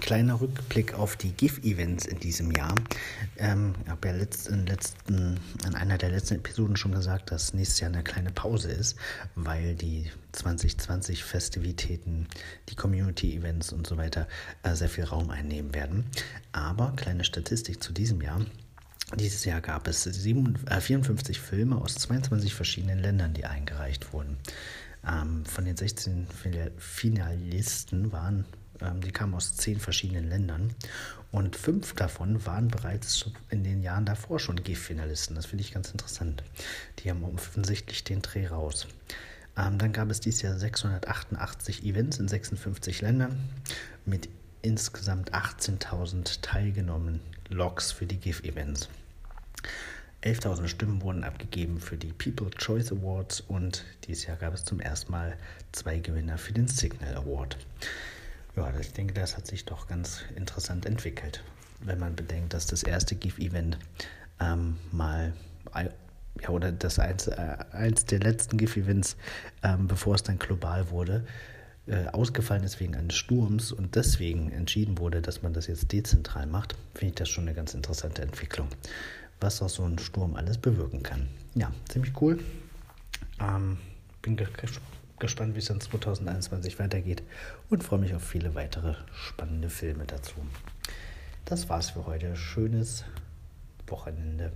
kleiner Rückblick auf die GIF-Events in diesem Jahr. Ähm, ich habe ja letzt, in, letzten, in einer der letzten Episoden schon gesagt, dass nächstes Jahr eine kleine Pause ist, weil die 2020-Festivitäten, die Community-Events und so weiter äh, sehr viel Raum einnehmen werden. Aber kleine Statistik zu diesem Jahr. Dieses Jahr gab es 7, äh, 54 Filme aus 22 verschiedenen Ländern, die eingereicht wurden. Ähm, von den 16 Finalisten waren, die kamen aus 10 verschiedenen Ländern und fünf davon waren bereits in den Jahren davor schon GIF-Finalisten. Das finde ich ganz interessant. Die haben offensichtlich den Dreh raus. Ähm, dann gab es dieses Jahr 688 Events in 56 Ländern mit insgesamt 18.000 teilgenommenen Logs für die GIF-Events. 11.000 Stimmen wurden abgegeben für die People Choice Awards und dieses Jahr gab es zum ersten Mal zwei Gewinner für den Signal Award. Ja, ich denke, das hat sich doch ganz interessant entwickelt, wenn man bedenkt, dass das erste GIF-Event ähm, mal ja, oder das eins, äh, eins der letzten GIF-Events, ähm, bevor es dann global wurde, äh, ausgefallen ist wegen eines Sturms und deswegen entschieden wurde, dass man das jetzt dezentral macht, finde ich das schon eine ganz interessante Entwicklung was auch so ein Sturm alles bewirken kann. Ja, ziemlich cool. Ähm, bin ge gespannt, wie es dann 2021 weitergeht und freue mich auf viele weitere spannende Filme dazu. Das war's für heute. Schönes Wochenende.